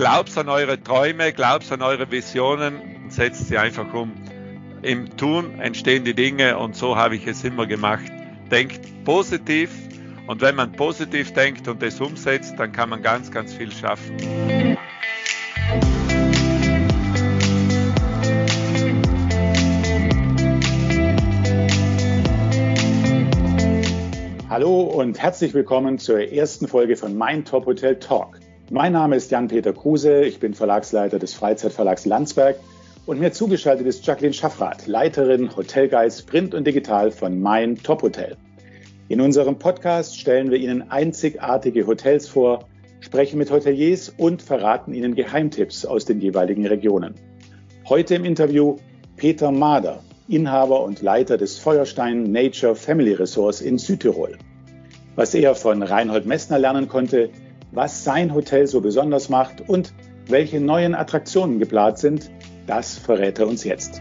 glaubt an eure Träume, glaubt an eure Visionen, setzt sie einfach um. Im Tun entstehen die Dinge und so habe ich es immer gemacht. Denkt positiv und wenn man positiv denkt und es umsetzt, dann kann man ganz, ganz viel schaffen. Hallo und herzlich willkommen zur ersten Folge von Mein Top Hotel Talk. Mein Name ist Jan-Peter Kruse, ich bin Verlagsleiter des Freizeitverlags Landsberg und mir zugeschaltet ist Jacqueline Schaffrath, Leiterin Hotelgeist Print und Digital von Mein Top Hotel. In unserem Podcast stellen wir Ihnen einzigartige Hotels vor, sprechen mit Hoteliers und verraten Ihnen Geheimtipps aus den jeweiligen Regionen. Heute im Interview Peter Mader, Inhaber und Leiter des Feuerstein Nature Family Resorts in Südtirol. Was er von Reinhold Messner lernen konnte, was sein Hotel so besonders macht und welche neuen Attraktionen geplant sind, das verrät er uns jetzt.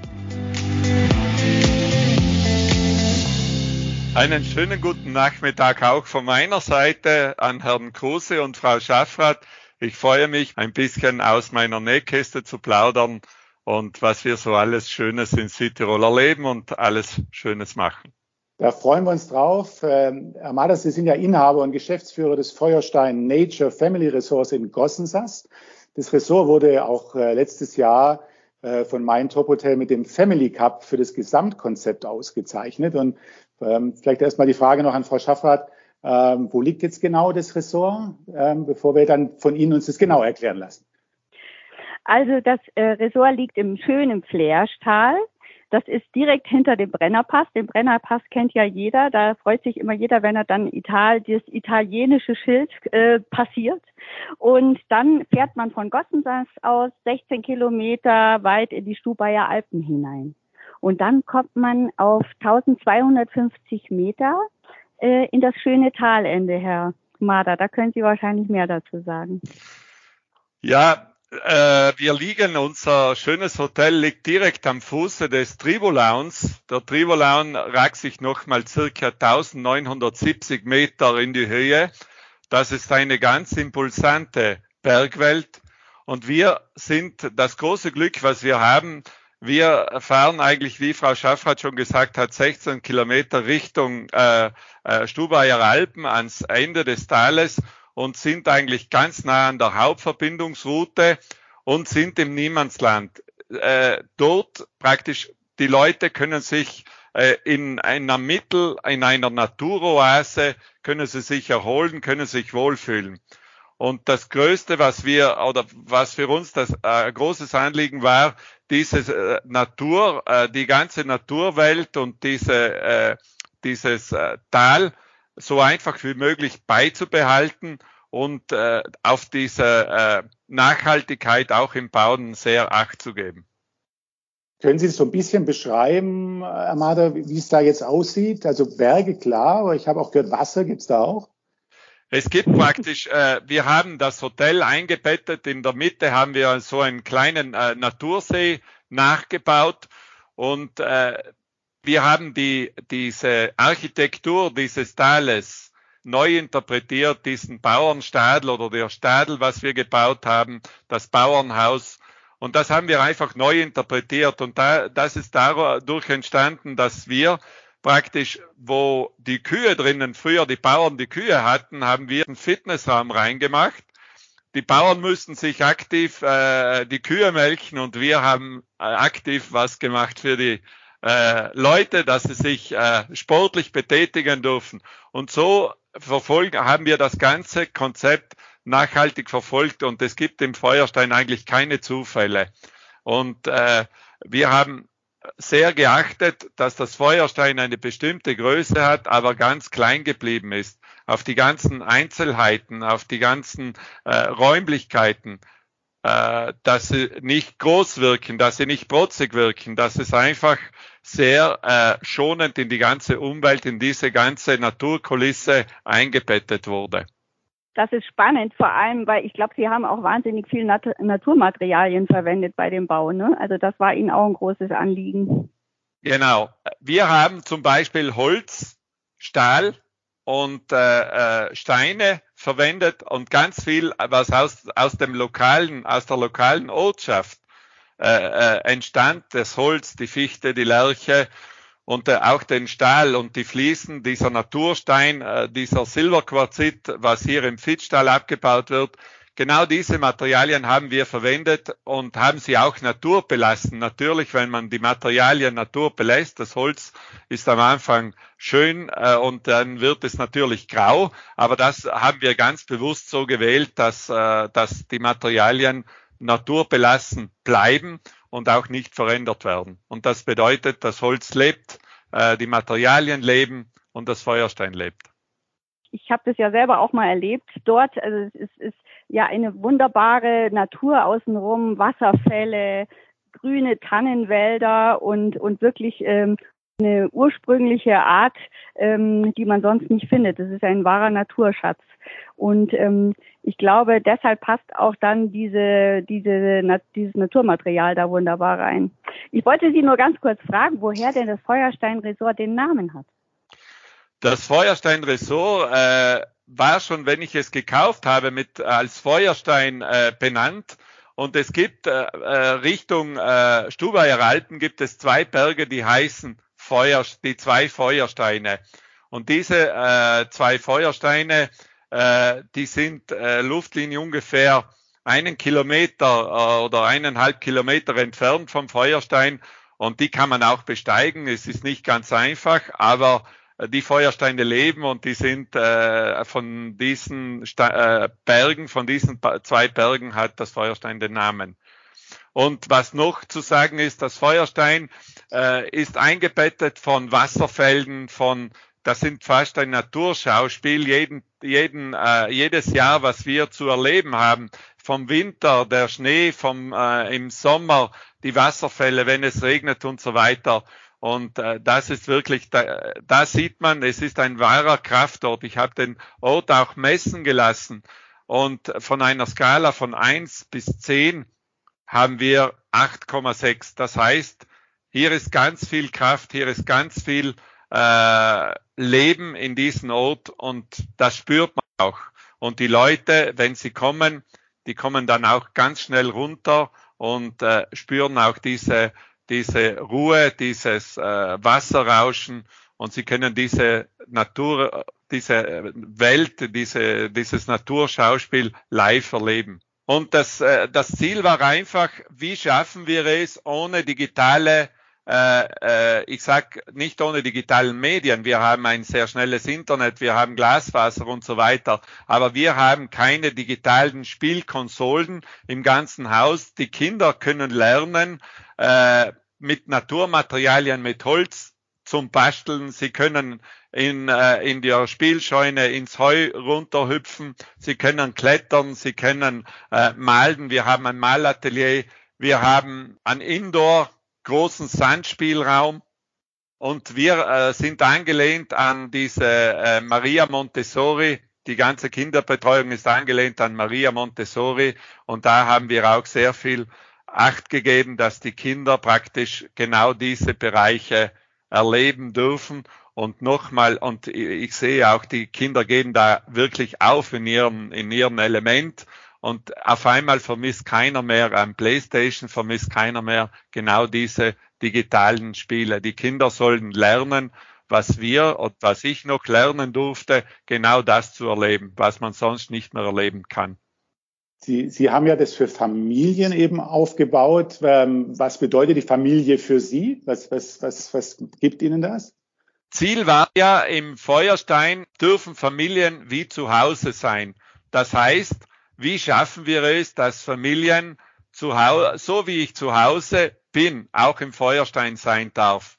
Einen schönen guten Nachmittag auch von meiner Seite an Herrn Kruse und Frau Schaffrath. Ich freue mich, ein bisschen aus meiner Nähkäste zu plaudern und was wir so alles Schönes in Südtirol erleben und alles Schönes machen. Da freuen wir uns drauf. Ähm, Amada, Sie sind ja Inhaber und Geschäftsführer des Feuerstein Nature Family Resorts in Gossensast. Das Ressort wurde auch äh, letztes Jahr äh, von Mein Top Hotel mit dem Family Cup für das Gesamtkonzept ausgezeichnet. Und ähm, vielleicht erstmal die Frage noch an Frau Schaffrath. Ähm, wo liegt jetzt genau das Ressort, ähm, bevor wir dann von Ihnen uns das genau erklären lassen? Also das äh, Ressort liegt im schönen Flerschtal. Das ist direkt hinter dem Brennerpass. Den Brennerpass kennt ja jeder. Da freut sich immer jeder, wenn er dann Ital das italienische Schild äh, passiert. Und dann fährt man von Gossensas aus 16 Kilometer weit in die Stubaier Alpen hinein. Und dann kommt man auf 1250 Meter äh, in das schöne Talende, Herr Mader. Da können Sie wahrscheinlich mehr dazu sagen. Ja, äh, wir liegen, unser schönes Hotel liegt direkt am Fuße des Trivolauns. Der Trivolaun ragt sich nochmal circa 1970 Meter in die Höhe. Das ist eine ganz impulsante Bergwelt. Und wir sind das große Glück, was wir haben, wir fahren eigentlich, wie Frau Schaffrath schon gesagt hat, 16 Kilometer Richtung äh, äh, Stubaier Alpen ans Ende des Tales und sind eigentlich ganz nah an der Hauptverbindungsroute und sind im Niemandsland. Äh, dort praktisch die Leute können sich äh, in einer Mittel, in einer Naturoase, können sie sich erholen, können sich wohlfühlen. Und das Größte, was wir oder was für uns das äh, großes Anliegen war, diese äh, Natur, äh, die ganze Naturwelt und diese, äh, dieses äh, Tal so einfach wie möglich beizubehalten und äh, auf diese äh, Nachhaltigkeit auch im Bauen sehr Acht zu geben. Können Sie so ein bisschen beschreiben, Amada, wie es da jetzt aussieht? Also Berge, klar, aber ich habe auch gehört, Wasser gibt's da auch? Es gibt praktisch, äh, wir haben das Hotel eingebettet. In der Mitte haben wir so einen kleinen äh, Natursee nachgebaut und äh, wir haben die, diese Architektur dieses Tales neu interpretiert, diesen Bauernstadel oder der Stadel, was wir gebaut haben, das Bauernhaus. Und das haben wir einfach neu interpretiert. Und da, das ist dadurch entstanden, dass wir praktisch, wo die Kühe drinnen, früher die Bauern die Kühe hatten, haben wir einen Fitnessraum reingemacht. Die Bauern müssten sich aktiv äh, die Kühe melken und wir haben äh, aktiv was gemacht für die äh, Leute, dass sie sich äh, sportlich betätigen dürfen. Und so verfolgen, haben wir das ganze Konzept nachhaltig verfolgt und es gibt im Feuerstein eigentlich keine Zufälle. Und äh, wir haben sehr geachtet, dass das Feuerstein eine bestimmte Größe hat, aber ganz klein geblieben ist. Auf die ganzen Einzelheiten, auf die ganzen äh, Räumlichkeiten, äh, dass sie nicht groß wirken, dass sie nicht protzig wirken, dass es einfach sehr äh, schonend in die ganze Umwelt, in diese ganze Naturkulisse eingebettet wurde das ist spannend, vor allem, weil ich glaube, Sie haben auch wahnsinnig viel Nat Naturmaterialien verwendet bei dem Bau. Ne? Also das war Ihnen auch ein großes Anliegen. Genau. Wir haben zum Beispiel Holz, Stahl und äh, äh, Steine verwendet und ganz viel, was aus, aus dem lokalen, aus der lokalen Ortschaft äh, äh, entstand, das Holz, die Fichte, die Lerche und äh, auch den Stahl und die Fliesen, dieser Naturstein, äh, dieser Silberquarzit, was hier im Fitzstall abgebaut wird, Genau diese Materialien haben wir verwendet und haben sie auch naturbelassen. Natürlich, wenn man die Materialien Natur belässt, das Holz ist am Anfang schön äh, und dann wird es natürlich grau, aber das haben wir ganz bewusst so gewählt, dass, äh, dass die Materialien naturbelassen bleiben und auch nicht verändert werden. Und das bedeutet, das Holz lebt, äh, die Materialien leben und das Feuerstein lebt. Ich habe das ja selber auch mal erlebt dort. Also es ist, ist ja eine wunderbare Natur außenrum, Wasserfälle, grüne Tannenwälder und, und wirklich ähm, eine ursprüngliche Art, ähm, die man sonst nicht findet. Das ist ein wahrer Naturschatz. Und ähm, ich glaube, deshalb passt auch dann diese, diese, na, dieses Naturmaterial da wunderbar rein. Ich wollte Sie nur ganz kurz fragen, woher denn das Feuerstein Resort den Namen hat. Das Feuerstein Resort äh, war schon, wenn ich es gekauft habe, mit als Feuerstein äh, benannt. Und es gibt äh, äh, Richtung äh, Stubaier Alpen gibt es zwei Berge, die heißen Feuer, die zwei Feuersteine. Und diese äh, zwei Feuersteine, äh, die sind äh, Luftlinie ungefähr einen Kilometer äh, oder eineinhalb Kilometer entfernt vom Feuerstein. Und die kann man auch besteigen. Es ist nicht ganz einfach, aber die Feuersteine leben und die sind äh, von diesen Sta äh, Bergen, von diesen zwei Bergen hat das Feuerstein den Namen. Und was noch zu sagen ist, das Feuerstein äh, ist eingebettet von Wasserfelden, von das sind fast ein Naturschauspiel jeden, jeden, äh, jedes Jahr, was wir zu erleben haben. Vom Winter, der Schnee, vom äh, im Sommer, die Wasserfälle, wenn es regnet und so weiter. Und äh, das ist wirklich, da, da sieht man, es ist ein wahrer Kraftort. Ich habe den Ort auch messen gelassen. Und von einer Skala von eins bis zehn haben wir 8,6. Das heißt, hier ist ganz viel Kraft, hier ist ganz viel äh, Leben in diesem Ort und das spürt man auch. Und die Leute, wenn sie kommen, die kommen dann auch ganz schnell runter und äh, spüren auch diese diese Ruhe, dieses äh, Wasserrauschen und sie können diese Natur, diese Welt, diese, dieses Naturschauspiel live erleben. Und das, äh, das Ziel war einfach, wie schaffen wir es ohne digitale äh, äh, ich sag nicht ohne digitalen Medien. Wir haben ein sehr schnelles Internet, wir haben Glasfaser und so weiter, aber wir haben keine digitalen Spielkonsolen im ganzen Haus. Die Kinder können lernen äh, mit Naturmaterialien, mit Holz zum Basteln. Sie können in, äh, in der Spielscheune ins Heu runterhüpfen. Sie können klettern. Sie können äh, malen. Wir haben ein Malatelier. Wir haben einen Indoor großen Sandspielraum. Und wir äh, sind angelehnt an diese äh, Maria Montessori. Die ganze Kinderbetreuung ist angelehnt an Maria Montessori. Und da haben wir auch sehr viel Acht gegeben, dass die Kinder praktisch genau diese Bereiche erleben dürfen. Und nochmal, und ich sehe auch, die Kinder gehen da wirklich auf in ihrem, in ihrem Element. Und auf einmal vermisst keiner mehr am Playstation, vermisst keiner mehr genau diese digitalen Spiele. Die Kinder sollen lernen, was wir und was ich noch lernen durfte, genau das zu erleben, was man sonst nicht mehr erleben kann. Sie, Sie haben ja das für Familien eben aufgebaut. Ähm, was bedeutet die Familie für Sie? Was, was, was, was gibt Ihnen das? Ziel war ja im Feuerstein dürfen Familien wie zu Hause sein. Das heißt, wie schaffen wir es, dass Familien zu Hause, so wie ich zu Hause bin, auch im Feuerstein sein darf?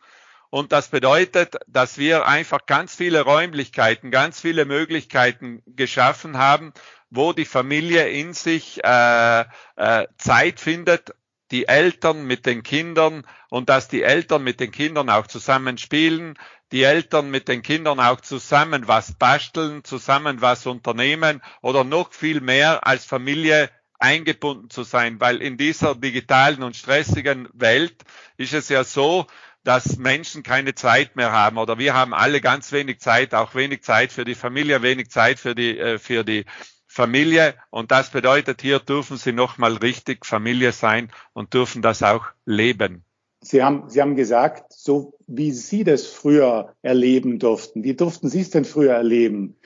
Und das bedeutet, dass wir einfach ganz viele Räumlichkeiten, ganz viele Möglichkeiten geschaffen haben, wo die Familie in sich äh, äh, Zeit findet, die Eltern mit den Kindern und dass die Eltern mit den Kindern auch zusammen spielen, die Eltern mit den Kindern auch zusammen was basteln, zusammen was unternehmen oder noch viel mehr als Familie eingebunden zu sein, weil in dieser digitalen und stressigen Welt ist es ja so, dass Menschen keine Zeit mehr haben oder wir haben alle ganz wenig Zeit, auch wenig Zeit für die Familie, wenig Zeit für die, äh, für die Familie. Und das bedeutet, hier dürfen sie nochmal richtig Familie sein und dürfen das auch leben. Sie haben, Sie haben gesagt, so wie Sie das früher erleben durften. Wie durften Sie es denn früher erleben?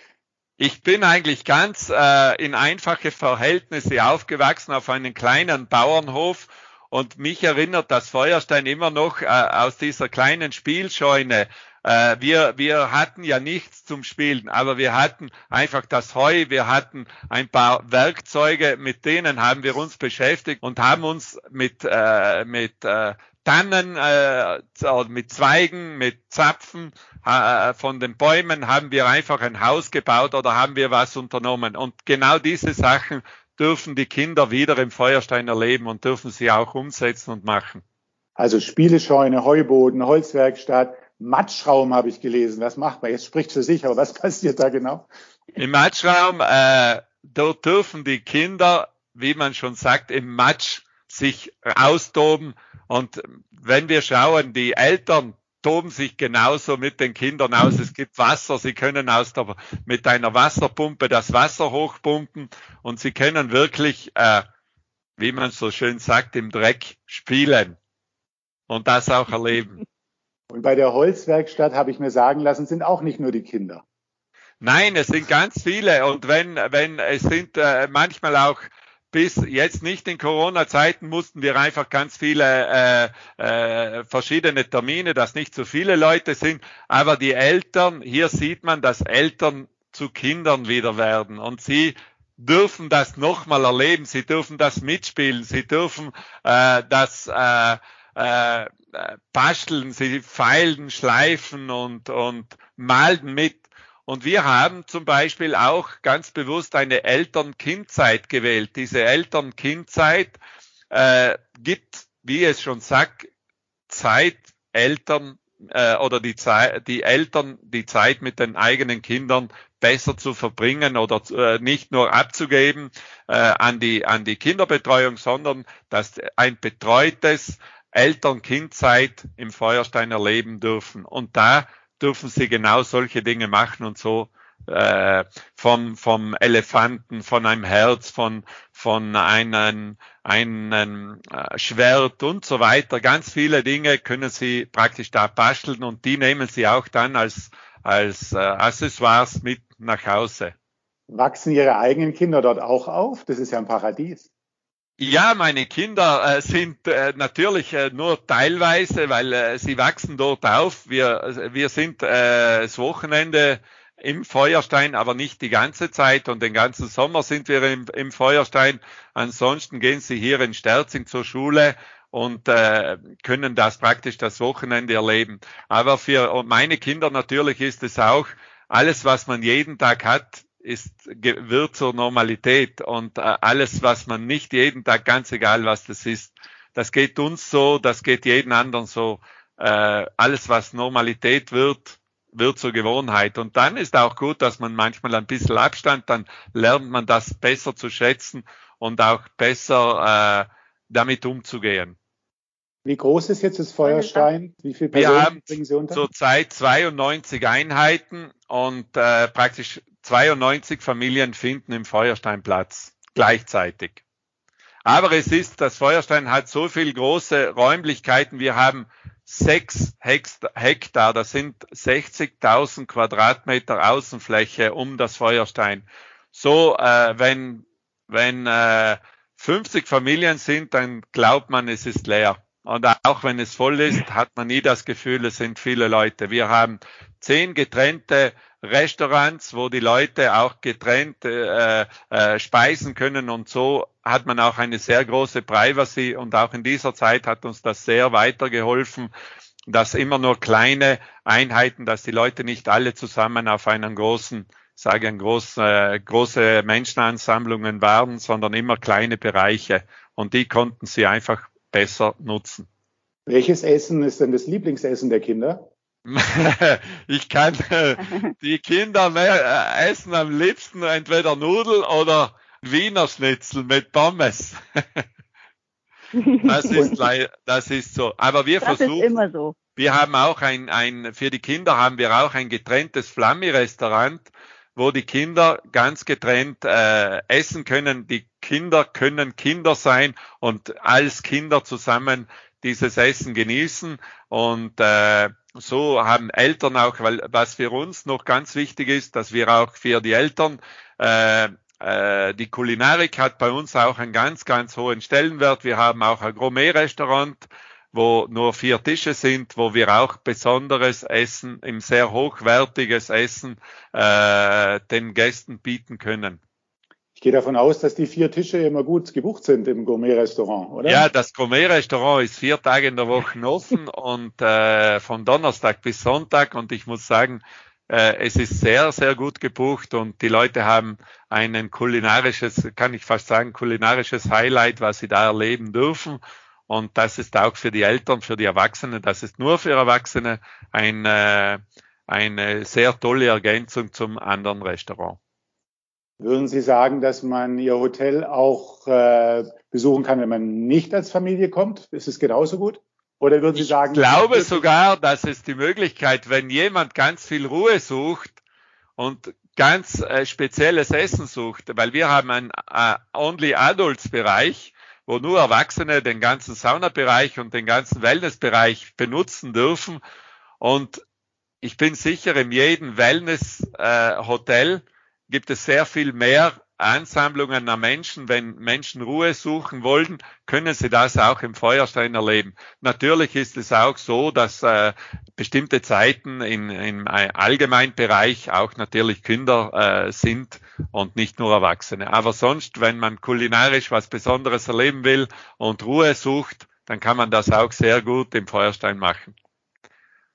Ich bin eigentlich ganz äh, in einfache Verhältnisse aufgewachsen auf einem kleinen Bauernhof und mich erinnert das Feuerstein immer noch äh, aus dieser kleinen Spielscheune. Äh, wir, wir hatten ja nichts zum Spielen, aber wir hatten einfach das Heu, wir hatten ein paar Werkzeuge, mit denen haben wir uns beschäftigt und haben uns mit, äh, mit äh, Tannen, äh, mit Zweigen, mit Zapfen äh, von den Bäumen haben wir einfach ein Haus gebaut oder haben wir was unternommen. Und genau diese Sachen dürfen die Kinder wieder im Feuerstein erleben und dürfen sie auch umsetzen und machen. Also Spielescheune, Heuboden, Holzwerkstatt, Matschraum habe ich gelesen. Was macht man? Jetzt spricht für sich, aber was passiert da genau? Im Matschraum, äh, dort dürfen die Kinder, wie man schon sagt, im Matsch sich austoben und wenn wir schauen, die Eltern toben sich genauso mit den Kindern aus. Es gibt Wasser, sie können aus der, mit einer Wasserpumpe das Wasser hochpumpen und sie können wirklich, äh, wie man so schön sagt, im Dreck spielen und das auch erleben. Und bei der Holzwerkstatt habe ich mir sagen lassen, sind auch nicht nur die Kinder. Nein, es sind ganz viele und wenn, wenn es sind äh, manchmal auch bis jetzt nicht in Corona-Zeiten mussten wir einfach ganz viele äh, äh, verschiedene Termine, dass nicht so viele Leute sind. Aber die Eltern, hier sieht man, dass Eltern zu Kindern wieder werden und sie dürfen das nochmal erleben, sie dürfen das mitspielen, sie dürfen äh, das äh, äh, basteln, sie feilen, schleifen und, und malen mit. Und wir haben zum Beispiel auch ganz bewusst eine Eltern-Kind-Zeit gewählt. Diese Eltern-Kind-Zeit äh, gibt, wie es schon sagt, Zeit, Eltern äh, oder die, Zeit, die Eltern die Zeit mit den eigenen Kindern besser zu verbringen oder äh, nicht nur abzugeben äh, an, die, an die Kinderbetreuung, sondern dass ein betreutes Eltern-Kind-Zeit im Feuerstein erleben dürfen. Und da dürfen sie genau solche Dinge machen und so äh, vom, vom Elefanten, von einem Herz, von, von einem, einem äh, Schwert und so weiter. Ganz viele Dinge können sie praktisch da basteln und die nehmen sie auch dann als, als äh, Accessoires mit nach Hause. Wachsen Ihre eigenen Kinder dort auch auf? Das ist ja ein Paradies. Ja, meine Kinder äh, sind äh, natürlich äh, nur teilweise, weil äh, sie wachsen dort auf. Wir, wir sind äh, das Wochenende im Feuerstein, aber nicht die ganze Zeit und den ganzen Sommer sind wir im, im Feuerstein. Ansonsten gehen sie hier in Sterzing zur Schule und äh, können das praktisch das Wochenende erleben. Aber für meine Kinder natürlich ist es auch alles, was man jeden Tag hat, ist, wird zur Normalität und äh, alles, was man nicht jeden Tag, ganz egal was das ist, das geht uns so, das geht jeden anderen so. Äh, alles, was Normalität wird, wird zur Gewohnheit. Und dann ist auch gut, dass man manchmal ein bisschen Abstand, dann lernt man das besser zu schätzen und auch besser äh, damit umzugehen. Wie groß ist jetzt das Feuerstein? Wie viele Personen Wir haben bringen Sie unter? Zurzeit 92 Einheiten und äh, praktisch 92 Familien finden im Feuerstein Platz gleichzeitig. Aber es ist, das Feuerstein hat so viel große Räumlichkeiten. Wir haben sechs Hektar, das sind 60.000 Quadratmeter Außenfläche um das Feuerstein. So, äh, wenn, wenn äh, 50 Familien sind, dann glaubt man, es ist leer. Und auch wenn es voll ist, hat man nie das Gefühl, es sind viele Leute. Wir haben zehn getrennte Restaurants, wo die Leute auch getrennt äh, äh, speisen können. Und so hat man auch eine sehr große Privacy. Und auch in dieser Zeit hat uns das sehr weitergeholfen, dass immer nur kleine Einheiten, dass die Leute nicht alle zusammen auf einen großen sage ich, groß, äh, große Menschenansammlungen waren, sondern immer kleine Bereiche. Und die konnten sie einfach besser nutzen. Welches Essen ist denn das Lieblingsessen der Kinder? ich kann die Kinder mehr, äh, essen am liebsten entweder Nudeln oder Wiener Schnitzel mit Pommes. das ist das ist so. Aber wir das versuchen. Ist immer so. Wir haben auch ein, ein, für die Kinder haben wir auch ein getrenntes Flammi-Restaurant, wo die Kinder ganz getrennt äh, essen können. Die Kinder können Kinder sein und als Kinder zusammen dieses Essen genießen. Und äh, so haben Eltern auch, weil was für uns noch ganz wichtig ist, dass wir auch für die Eltern äh, äh, die Kulinarik hat bei uns auch einen ganz, ganz hohen Stellenwert. Wir haben auch ein Gourmet-Restaurant, wo nur vier Tische sind, wo wir auch besonderes Essen, im sehr hochwertiges Essen äh, den Gästen bieten können. Ich gehe davon aus, dass die vier Tische immer gut gebucht sind im Gourmet-Restaurant, oder? Ja, das Gourmet-Restaurant ist vier Tage in der Woche offen und äh, von Donnerstag bis Sonntag und ich muss sagen, äh, es ist sehr, sehr gut gebucht und die Leute haben ein kulinarisches, kann ich fast sagen, kulinarisches Highlight, was sie da erleben dürfen. Und das ist auch für die Eltern, für die Erwachsenen, das ist nur für Erwachsene ein, äh, eine sehr tolle Ergänzung zum anderen Restaurant. Würden Sie sagen, dass man Ihr Hotel auch äh, besuchen kann, wenn man nicht als Familie kommt? Ist es genauso gut? Oder würden Sie sagen? Ich glaube sogar, dass es die Möglichkeit, wenn jemand ganz viel Ruhe sucht und ganz äh, spezielles Essen sucht, weil wir haben einen äh, Only Adults Bereich, wo nur Erwachsene den ganzen Saunabereich und den ganzen Wellnessbereich benutzen dürfen. Und ich bin sicher, in jedem Wellness-Hotel äh, gibt es sehr viel mehr Ansammlungen an Menschen. Wenn Menschen Ruhe suchen wollen, können sie das auch im Feuerstein erleben. Natürlich ist es auch so, dass äh, bestimmte Zeiten in, im Allgemeinbereich auch natürlich Kinder äh, sind und nicht nur Erwachsene. Aber sonst, wenn man kulinarisch was Besonderes erleben will und Ruhe sucht, dann kann man das auch sehr gut im Feuerstein machen.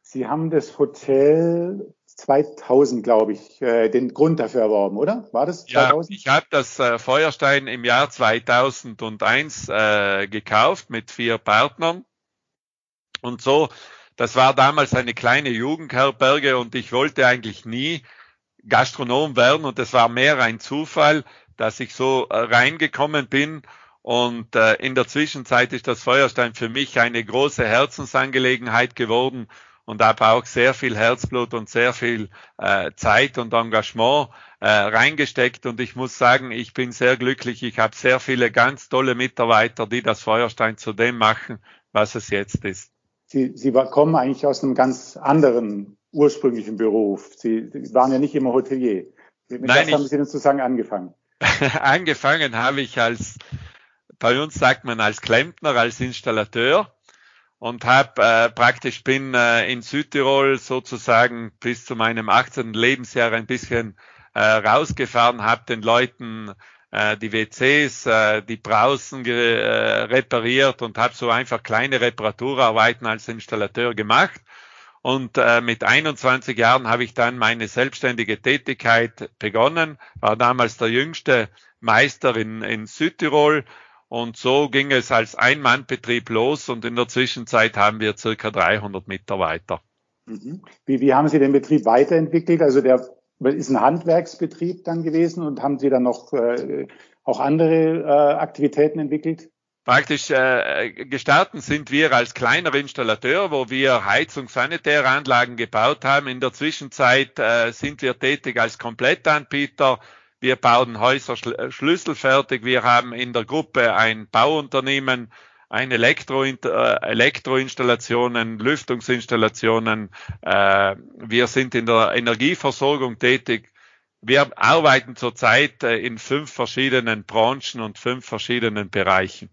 Sie haben das Hotel 2000, glaube ich, äh, den Grund dafür erworben, oder? War das 2000? Ja, ich habe das äh, Feuerstein im Jahr 2001 äh, gekauft mit vier Partnern. Und so, das war damals eine kleine Jugendherberge und ich wollte eigentlich nie Gastronom werden und es war mehr ein Zufall, dass ich so äh, reingekommen bin und äh, in der Zwischenzeit ist das Feuerstein für mich eine große Herzensangelegenheit geworden und habe auch sehr viel Herzblut und sehr viel äh, Zeit und Engagement äh, reingesteckt. Und ich muss sagen, ich bin sehr glücklich. Ich habe sehr viele ganz tolle Mitarbeiter, die das Feuerstein zu dem machen, was es jetzt ist. Sie, Sie kommen eigentlich aus einem ganz anderen ursprünglichen Beruf. Sie, Sie waren ja nicht immer Hotelier. Mit Nein, was haben Sie denn sozusagen angefangen? angefangen habe ich als, bei uns sagt man als Klempner, als Installateur und habe äh, praktisch bin äh, in Südtirol sozusagen bis zu meinem 18. Lebensjahr ein bisschen äh, rausgefahren, habe den Leuten äh, die WCs, äh, die Brausen äh, repariert und habe so einfach kleine Reparaturarbeiten als Installateur gemacht. Und äh, mit 21 Jahren habe ich dann meine selbstständige Tätigkeit begonnen, war damals der jüngste Meister in, in Südtirol und so ging es als Ein-Mann-Betrieb los und in der Zwischenzeit haben wir circa 300 Mitarbeiter. Mhm. Wie, wie haben Sie den Betrieb weiterentwickelt? Also der ist ein Handwerksbetrieb dann gewesen und haben Sie dann noch äh, auch andere äh, Aktivitäten entwickelt? Praktisch äh, gestartet sind wir als kleiner Installateur, wo wir Heizung, sanitäre Anlagen gebaut haben. In der Zwischenzeit äh, sind wir tätig als Komplettanbieter wir bauen Häuser äh, schlüsselfertig. Wir haben in der Gruppe ein Bauunternehmen, ein Elektro, äh, Elektroinstallationen, Lüftungsinstallationen. Äh, wir sind in der Energieversorgung tätig. Wir arbeiten zurzeit in fünf verschiedenen Branchen und fünf verschiedenen Bereichen.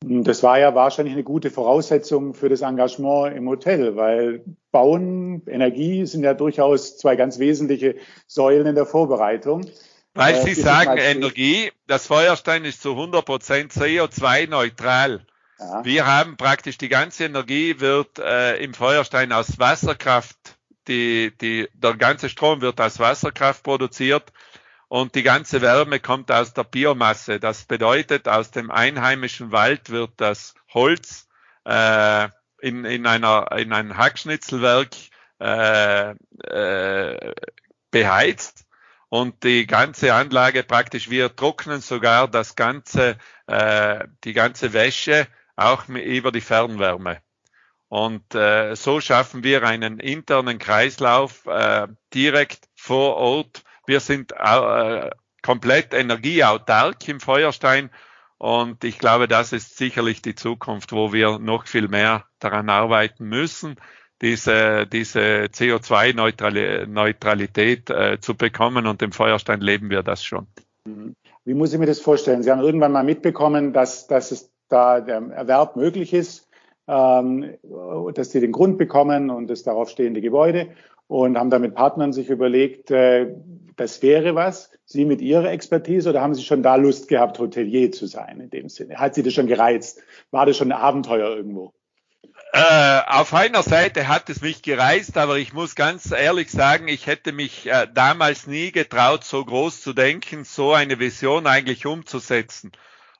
Das war ja wahrscheinlich eine gute Voraussetzung für das Engagement im Hotel, weil Bauen, Energie sind ja durchaus zwei ganz wesentliche Säulen in der Vorbereitung. Weil äh, Sie sagen, Energie, das Feuerstein ist zu 100% CO2-neutral. Ja. Wir haben praktisch die ganze Energie wird äh, im Feuerstein aus Wasserkraft, die, die, der ganze Strom wird aus Wasserkraft produziert und die ganze Wärme kommt aus der Biomasse. Das bedeutet, aus dem einheimischen Wald wird das Holz äh, in, in, einer, in ein Hackschnitzelwerk äh, äh, beheizt und die ganze Anlage praktisch, wir trocknen sogar das ganze, äh, die ganze Wäsche auch über die Fernwärme. Und äh, so schaffen wir einen internen Kreislauf äh, direkt vor Ort. Wir sind äh, komplett energieautark im Feuerstein. Und ich glaube, das ist sicherlich die Zukunft, wo wir noch viel mehr daran arbeiten müssen, diese, diese CO2-Neutralität äh, zu bekommen. Und im Feuerstein leben wir das schon. Mhm. Wie muss ich mir das vorstellen? Sie haben irgendwann mal mitbekommen, dass, dass es da der Erwerb möglich ist ähm, dass sie den Grund bekommen und das darauf stehende Gebäude und haben da mit Partnern sich überlegt, äh, das wäre was. Sie mit Ihrer Expertise oder haben Sie schon da Lust gehabt, Hotelier zu sein in dem Sinne? Hat Sie das schon gereizt? War das schon ein Abenteuer irgendwo? Äh, auf einer Seite hat es mich gereizt, aber ich muss ganz ehrlich sagen, ich hätte mich äh, damals nie getraut, so groß zu denken, so eine Vision eigentlich umzusetzen.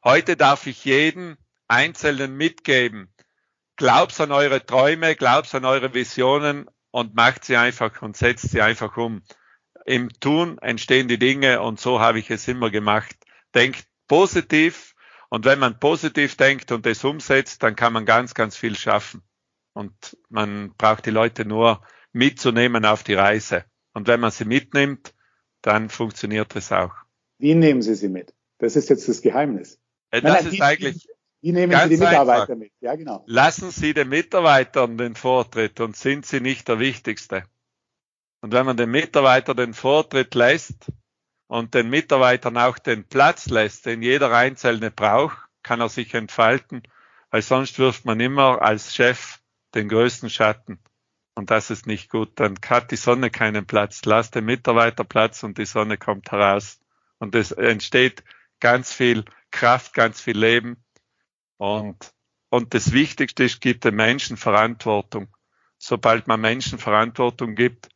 Heute darf ich jeden Einzelnen mitgeben, glaubst an eure Träume, glaubst an eure Visionen und macht sie einfach und setzt sie einfach um. Im Tun entstehen die Dinge und so habe ich es immer gemacht. Denkt positiv und wenn man positiv denkt und es umsetzt, dann kann man ganz, ganz viel schaffen. Und man braucht die Leute nur mitzunehmen auf die Reise. Und wenn man sie mitnimmt, dann funktioniert es auch. Wie nehmen Sie sie mit? Das ist jetzt das Geheimnis. Äh, das ist eigentlich wie nehmen Ganz Sie die Mitarbeiter einfach. mit? Ja, genau. Lassen Sie den Mitarbeitern den Vortritt und sind Sie nicht der Wichtigste. Und wenn man den Mitarbeiter den Vortritt lässt und den Mitarbeitern auch den Platz lässt, den jeder Einzelne braucht, kann er sich entfalten, weil sonst wirft man immer als Chef den größten Schatten. Und das ist nicht gut. Dann hat die Sonne keinen Platz. Lass den Mitarbeiter Platz und die Sonne kommt heraus. Und es entsteht ganz viel Kraft, ganz viel Leben. Und, und das Wichtigste ist, gibt den Menschen Verantwortung. Sobald man Menschen Verantwortung gibt,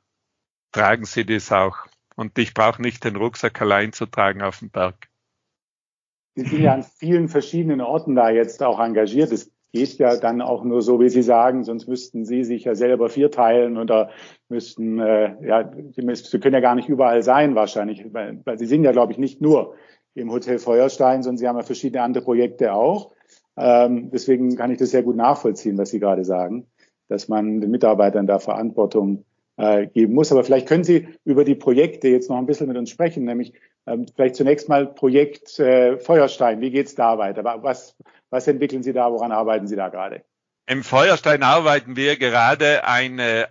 tragen sie das auch. Und ich brauche nicht den Rucksack allein zu tragen auf dem Berg. Sie sind ja an vielen verschiedenen Orten da jetzt auch engagiert. Es geht ja dann auch nur so, wie Sie sagen, sonst müssten Sie sich ja selber vierteilen oder müssten, äh, ja, Sie, können ja gar nicht überall sein wahrscheinlich, weil, weil Sie sind ja, glaube ich, nicht nur im Hotel Feuerstein, sondern Sie haben ja verschiedene andere Projekte auch. Ähm, deswegen kann ich das sehr gut nachvollziehen, was Sie gerade sagen, dass man den Mitarbeitern da Verantwortung äh, geben muss. Aber vielleicht können Sie über die Projekte jetzt noch ein bisschen mit uns sprechen, nämlich ähm, vielleicht zunächst mal Projekt äh, Feuerstein. Wie geht's da weiter? Was, was entwickeln Sie da? Woran arbeiten Sie da gerade? Im Feuerstein arbeiten wir gerade eine,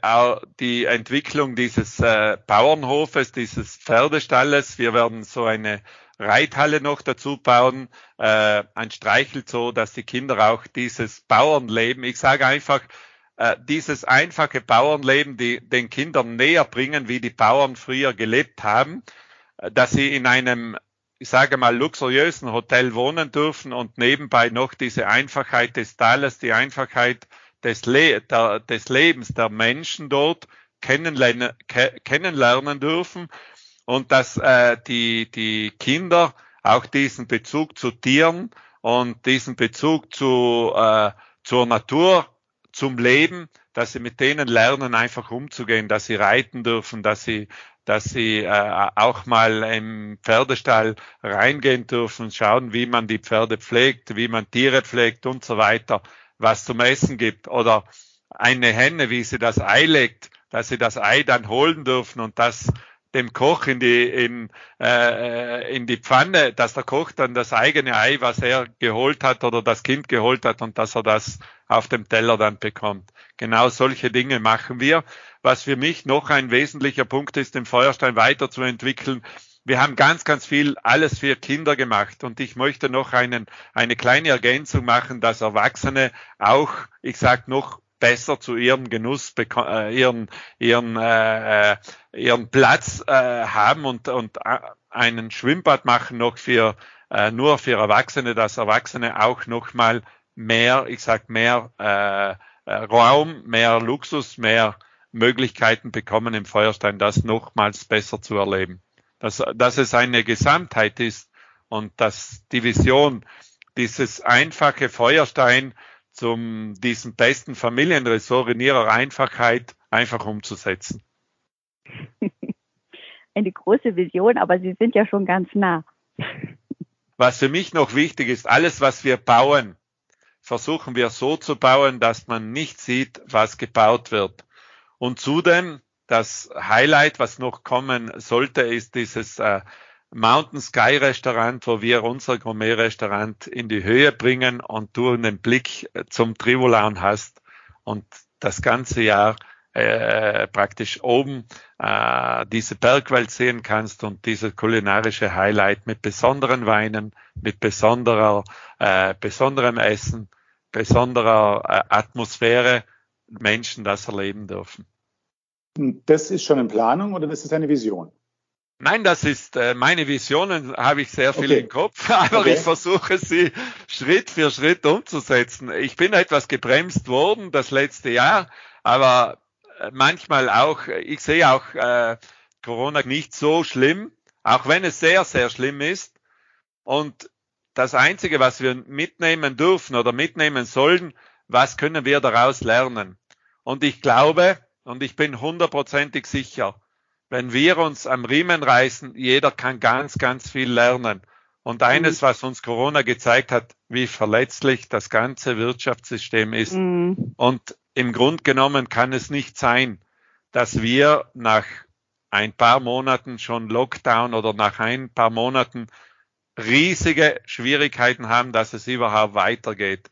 die Entwicklung dieses äh, Bauernhofes, dieses Pferdestalles. Wir werden so eine Reithalle noch dazu bauen, äh, ein Streichelzoo, dass die Kinder auch dieses Bauernleben, ich sage einfach, äh, dieses einfache Bauernleben, die den Kindern näher bringen, wie die Bauern früher gelebt haben, äh, dass sie in einem, ich sage mal, luxuriösen Hotel wohnen dürfen und nebenbei noch diese Einfachheit des Tales, die Einfachheit des, Le der, des Lebens der Menschen dort kennenlernen, kennenlernen dürfen und dass äh, die, die Kinder auch diesen Bezug zu Tieren und diesen Bezug zu, äh, zur Natur, zum Leben, dass sie mit denen lernen, einfach umzugehen, dass sie reiten dürfen, dass sie dass sie äh, auch mal im Pferdestall reingehen dürfen, schauen, wie man die Pferde pflegt, wie man Tiere pflegt und so weiter, was zum Essen gibt. Oder eine Henne, wie sie das Ei legt, dass sie das Ei dann holen dürfen und das dem Koch in die, in, äh, in die Pfanne, dass der Koch dann das eigene Ei, was er geholt hat oder das Kind geholt hat und dass er das auf dem Teller dann bekommt. Genau solche Dinge machen wir. Was für mich noch ein wesentlicher Punkt ist, den Feuerstein weiterzuentwickeln. Wir haben ganz, ganz viel alles für Kinder gemacht und ich möchte noch einen, eine kleine Ergänzung machen, dass Erwachsene auch, ich sag noch besser zu ihrem Genuss äh, ihren ihren äh, äh, ihren Platz äh, haben und und einen Schwimmbad machen noch für äh, nur für Erwachsene, dass Erwachsene auch noch mal mehr, ich sag mehr äh, äh, Raum, mehr Luxus, mehr Möglichkeiten bekommen im Feuerstein, das nochmals besser zu erleben. Dass, dass es eine Gesamtheit ist und dass die Vision dieses einfache Feuerstein zum diesem besten Familienressort in ihrer Einfachheit einfach umzusetzen. Eine große Vision, aber Sie sind ja schon ganz nah. Was für mich noch wichtig ist, alles, was wir bauen, versuchen wir so zu bauen, dass man nicht sieht, was gebaut wird. Und zudem das Highlight, was noch kommen sollte, ist dieses äh, Mountain Sky Restaurant, wo wir unser Gourmet Restaurant in die Höhe bringen und du einen Blick äh, zum Trivolaun hast und das ganze Jahr äh, praktisch oben äh, diese Bergwelt sehen kannst und diese kulinarische Highlight mit besonderen Weinen, mit besonderer, äh, besonderem Essen, besonderer äh, Atmosphäre Menschen das erleben dürfen. Das ist schon in Planung oder das ist eine Vision? Nein, das ist äh, meine Visionen, habe ich sehr viel okay. im Kopf, aber okay. ich versuche sie Schritt für Schritt umzusetzen. Ich bin etwas gebremst worden das letzte Jahr, aber äh, manchmal auch, ich sehe auch äh, Corona nicht so schlimm, auch wenn es sehr, sehr schlimm ist. Und das Einzige, was wir mitnehmen dürfen oder mitnehmen sollen, was können wir daraus lernen? Und ich glaube und ich bin hundertprozentig sicher, wenn wir uns am Riemen reißen, jeder kann ganz, ganz viel lernen. Und eines, mhm. was uns Corona gezeigt hat, wie verletzlich das ganze Wirtschaftssystem ist. Mhm. Und im Grund genommen kann es nicht sein, dass wir nach ein paar Monaten schon Lockdown oder nach ein paar Monaten riesige Schwierigkeiten haben, dass es überhaupt weitergeht.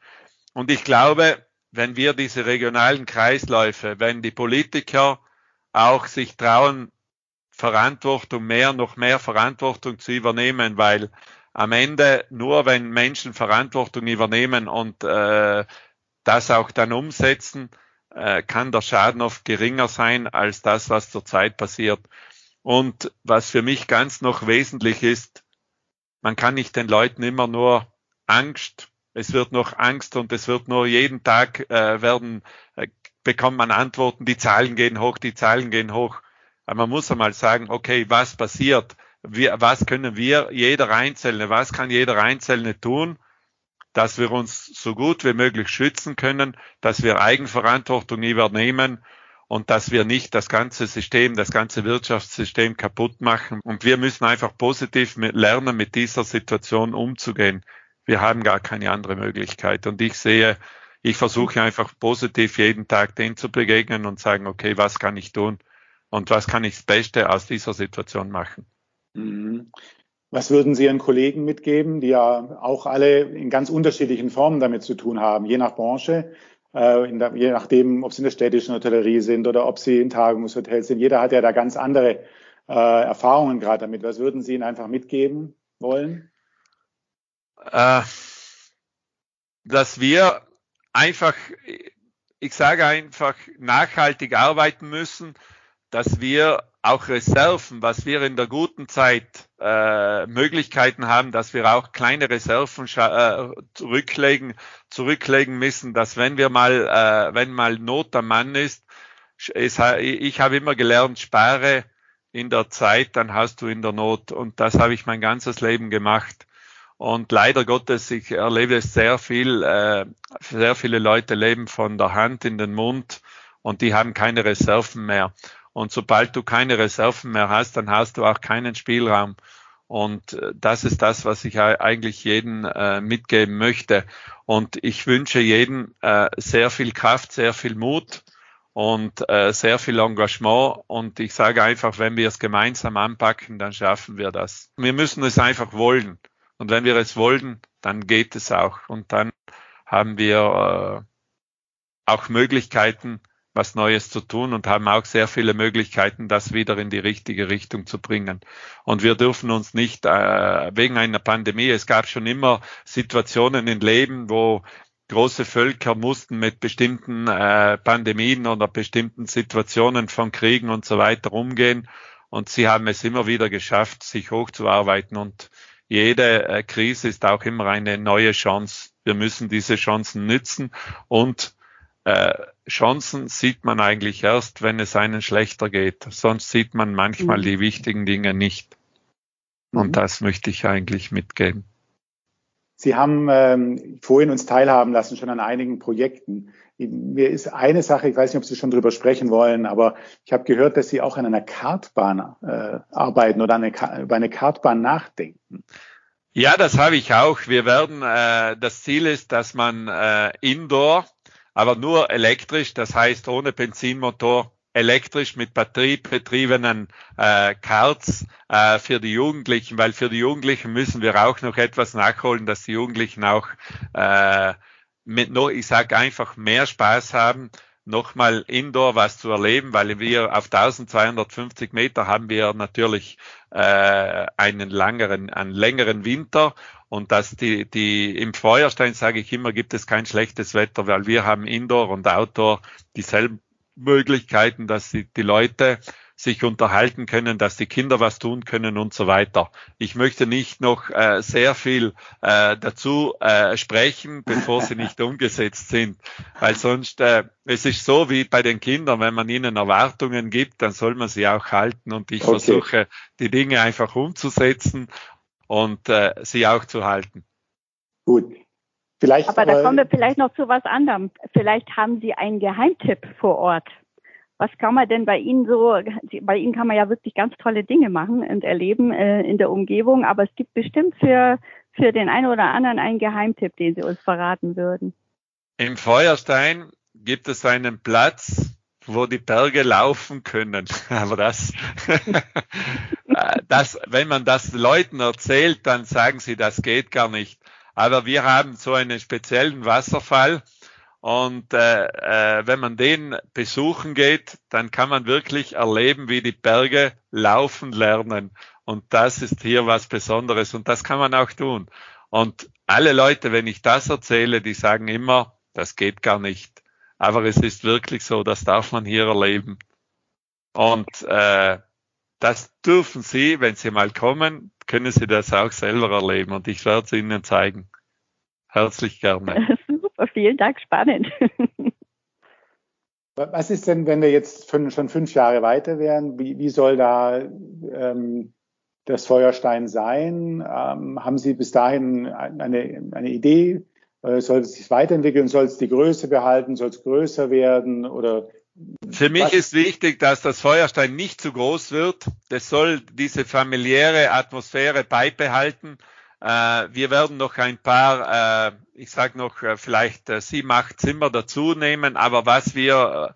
Und ich glaube, wenn wir diese regionalen Kreisläufe, wenn die Politiker auch sich trauen, Verantwortung mehr, noch mehr Verantwortung zu übernehmen, weil am Ende nur wenn Menschen Verantwortung übernehmen und äh, das auch dann umsetzen, äh, kann der Schaden oft geringer sein als das, was zurzeit passiert. Und was für mich ganz noch wesentlich ist, man kann nicht den Leuten immer nur Angst es wird noch Angst und es wird nur jeden Tag äh, werden, äh, bekommt man Antworten, die Zahlen gehen hoch, die Zahlen gehen hoch. Aber man muss einmal sagen, okay, was passiert? Wir, was können wir, jeder Einzelne, was kann jeder Einzelne tun, dass wir uns so gut wie möglich schützen können, dass wir Eigenverantwortung übernehmen und dass wir nicht das ganze System, das ganze Wirtschaftssystem kaputt machen. Und wir müssen einfach positiv mit lernen, mit dieser Situation umzugehen wir haben gar keine andere Möglichkeit. Und ich sehe, ich versuche einfach positiv jeden Tag den zu begegnen und sagen, okay, was kann ich tun und was kann ich das Beste aus dieser Situation machen. Mhm. Was würden Sie Ihren Kollegen mitgeben, die ja auch alle in ganz unterschiedlichen Formen damit zu tun haben, je nach Branche, äh, der, je nachdem, ob Sie in der städtischen Hotellerie sind oder ob Sie in Tagungshotels sind. Jeder hat ja da ganz andere äh, Erfahrungen gerade damit. Was würden Sie Ihnen einfach mitgeben wollen? äh, dass wir einfach, ich sage einfach, nachhaltig arbeiten müssen, dass wir auch Reserven, was wir in der guten Zeit äh, Möglichkeiten haben, dass wir auch kleine Reserven äh, zurücklegen, zurücklegen müssen, dass wenn wir mal, äh, wenn mal Not am Mann ist, es, ich habe immer gelernt, spare in der Zeit, dann hast du in der Not. Und das habe ich mein ganzes Leben gemacht. Und leider Gottes, ich erlebe es sehr viel, äh, sehr viele Leute leben von der Hand in den Mund und die haben keine Reserven mehr. Und sobald du keine Reserven mehr hast, dann hast du auch keinen Spielraum. Und äh, das ist das, was ich eigentlich jeden äh, mitgeben möchte. Und ich wünsche jedem äh, sehr viel Kraft, sehr viel Mut und äh, sehr viel Engagement. Und ich sage einfach, wenn wir es gemeinsam anpacken, dann schaffen wir das. Wir müssen es einfach wollen. Und wenn wir es wollen, dann geht es auch. Und dann haben wir äh, auch Möglichkeiten, was Neues zu tun und haben auch sehr viele Möglichkeiten, das wieder in die richtige Richtung zu bringen. Und wir dürfen uns nicht äh, wegen einer Pandemie, es gab schon immer Situationen im Leben, wo große Völker mussten mit bestimmten äh, Pandemien oder bestimmten Situationen von Kriegen und so weiter umgehen. Und sie haben es immer wieder geschafft, sich hochzuarbeiten. Und jede äh, Krise ist auch immer eine neue Chance. Wir müssen diese Chancen nützen und äh, Chancen sieht man eigentlich erst, wenn es einen schlechter geht. Sonst sieht man manchmal mhm. die wichtigen Dinge nicht. Und mhm. das möchte ich eigentlich mitgeben. Sie haben ähm, vorhin uns teilhaben lassen schon an einigen Projekten. Mir ist eine Sache, ich weiß nicht, ob Sie schon drüber sprechen wollen, aber ich habe gehört, dass Sie auch an einer Kartbahn äh, arbeiten oder eine, über eine Kartbahn nachdenken. Ja, das habe ich auch. Wir werden, äh, das Ziel ist, dass man äh, indoor, aber nur elektrisch, das heißt ohne Benzinmotor, elektrisch mit batteriebetriebenen äh, Karts äh, für die Jugendlichen, weil für die Jugendlichen müssen wir auch noch etwas nachholen, dass die Jugendlichen auch äh, mit noch, ich sage einfach mehr Spaß haben, nochmal indoor was zu erleben, weil wir auf 1250 Meter haben wir natürlich äh, einen langeren, einen längeren Winter und dass die, die im Feuerstein sage ich immer, gibt es kein schlechtes Wetter, weil wir haben Indoor und Outdoor dieselben Möglichkeiten, dass die, die Leute sich unterhalten können, dass die Kinder was tun können und so weiter. Ich möchte nicht noch äh, sehr viel äh, dazu äh, sprechen, bevor sie nicht umgesetzt sind, weil sonst äh, es ist so wie bei den Kindern, wenn man ihnen Erwartungen gibt, dann soll man sie auch halten und ich okay. versuche die Dinge einfach umzusetzen und äh, sie auch zu halten. Gut, Vielleicht, aber da kommen wir vielleicht noch zu was anderem. Vielleicht haben Sie einen Geheimtipp vor Ort. Was kann man denn bei Ihnen so, bei Ihnen kann man ja wirklich ganz tolle Dinge machen und erleben äh, in der Umgebung, aber es gibt bestimmt für, für den einen oder anderen einen Geheimtipp, den Sie uns verraten würden. Im Feuerstein gibt es einen Platz, wo die Berge laufen können. Aber das, das, wenn man das Leuten erzählt, dann sagen sie, das geht gar nicht. Aber wir haben so einen speziellen Wasserfall und äh, äh, wenn man den besuchen geht, dann kann man wirklich erleben, wie die Berge laufen lernen. Und das ist hier was Besonderes und das kann man auch tun. Und alle Leute, wenn ich das erzähle, die sagen immer, das geht gar nicht. Aber es ist wirklich so, das darf man hier erleben. Und äh, das dürfen Sie, wenn Sie mal kommen, können Sie das auch selber erleben und ich werde es Ihnen zeigen. Herzlich gerne. Super, vielen Dank, spannend. Was ist denn, wenn wir jetzt schon fünf Jahre weiter wären? Wie, wie soll da ähm, das Feuerstein sein? Ähm, haben Sie bis dahin eine, eine Idee? Äh, soll es sich weiterentwickeln? Soll es die Größe behalten? Soll es größer werden? Oder für mich ist wichtig, dass das Feuerstein nicht zu groß wird. Das soll diese familiäre Atmosphäre beibehalten. Äh, wir werden noch ein paar, äh, ich sage noch vielleicht sieben, acht Zimmer dazu nehmen. Aber was wir,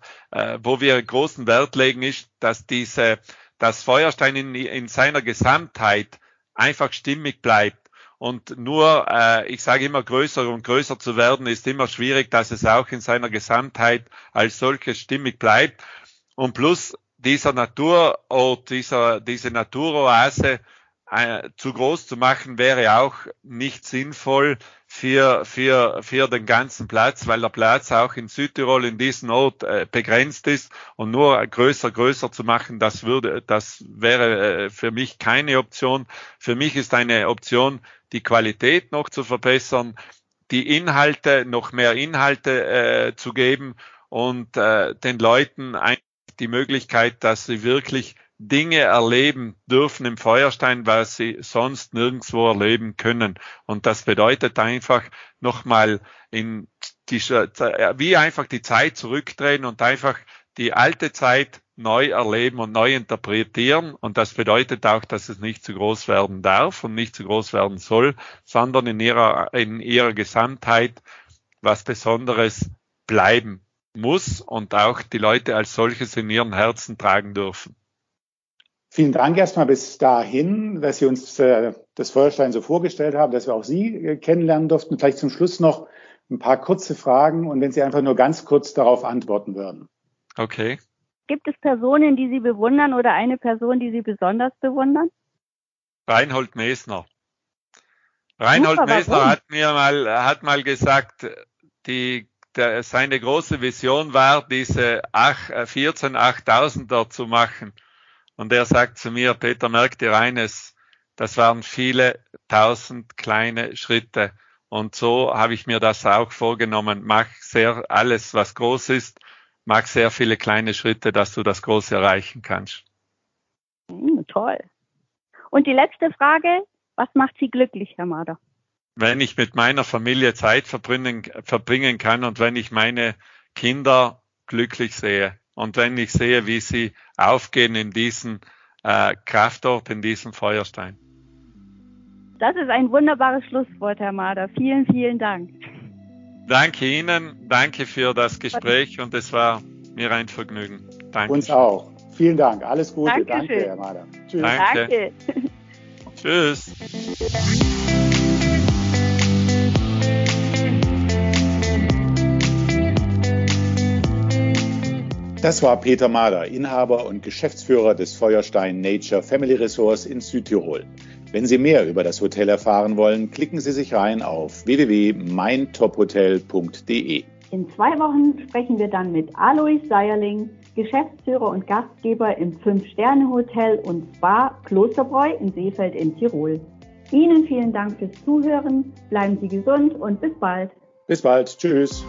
wo wir großen Wert legen, ist, dass diese, das Feuerstein in, in seiner Gesamtheit einfach stimmig bleibt. Und nur, äh, ich sage immer, größer und größer zu werden, ist immer schwierig, dass es auch in seiner Gesamtheit als solches stimmig bleibt. Und plus dieser Naturort, dieser, diese Naturoase äh, zu groß zu machen, wäre auch nicht sinnvoll für, für, für den ganzen Platz, weil der Platz auch in Südtirol in diesem Ort äh, begrenzt ist und nur größer, größer zu machen, das würde, das wäre äh, für mich keine Option. Für mich ist eine Option, die Qualität noch zu verbessern, die Inhalte, noch mehr Inhalte äh, zu geben und äh, den Leuten die Möglichkeit, dass sie wirklich Dinge erleben dürfen im Feuerstein, was sie sonst nirgendwo erleben können. Und das bedeutet einfach nochmal in die, wie einfach die Zeit zurückdrehen und einfach die alte Zeit neu erleben und neu interpretieren. Und das bedeutet auch, dass es nicht zu groß werden darf und nicht zu groß werden soll, sondern in ihrer, in ihrer Gesamtheit was Besonderes bleiben muss und auch die Leute als solches in ihren Herzen tragen dürfen. Vielen Dank erstmal bis dahin, dass Sie uns äh, das Feuerstein so vorgestellt haben, dass wir auch Sie äh, kennenlernen durften. Vielleicht zum Schluss noch ein paar kurze Fragen und wenn Sie einfach nur ganz kurz darauf antworten würden. Okay. Gibt es Personen, die Sie bewundern oder eine Person, die Sie besonders bewundern? Reinhold Mesner. Reinhold Super, Mesner hat mir mal, hat mal gesagt, die, der, seine große Vision war, diese 8, 14 8000er zu machen. Und er sagt zu mir, Peter, merk dir eines, das waren viele tausend kleine Schritte. Und so habe ich mir das auch vorgenommen. Mach sehr alles, was groß ist, mag sehr viele kleine Schritte, dass du das Große erreichen kannst. Mm, toll. Und die letzte Frage, was macht Sie glücklich, Herr Mader? Wenn ich mit meiner Familie Zeit verbringen, verbringen kann und wenn ich meine Kinder glücklich sehe und wenn ich sehe, wie sie aufgehen in diesen äh, Kraftort, in diesem Feuerstein. Das ist ein wunderbares Schlusswort, Herr Mader. Vielen, vielen Dank. Danke Ihnen, danke für das Gespräch und es war mir ein Vergnügen. Danke. Uns auch. Vielen Dank. Alles Gute. Dankeschön. Danke, Herr Mader. Tschüss. Danke. Danke. Tschüss. Das war Peter Mader, Inhaber und Geschäftsführer des Feuerstein Nature Family Resorts in Südtirol. Wenn Sie mehr über das Hotel erfahren wollen, klicken Sie sich rein auf www.meintophotel.de. In zwei Wochen sprechen wir dann mit Alois Seierling, Geschäftsführer und Gastgeber im Fünf-Sterne-Hotel und Spa Klosterbräu in Seefeld in Tirol. Ihnen vielen Dank fürs Zuhören, bleiben Sie gesund und bis bald. Bis bald, tschüss.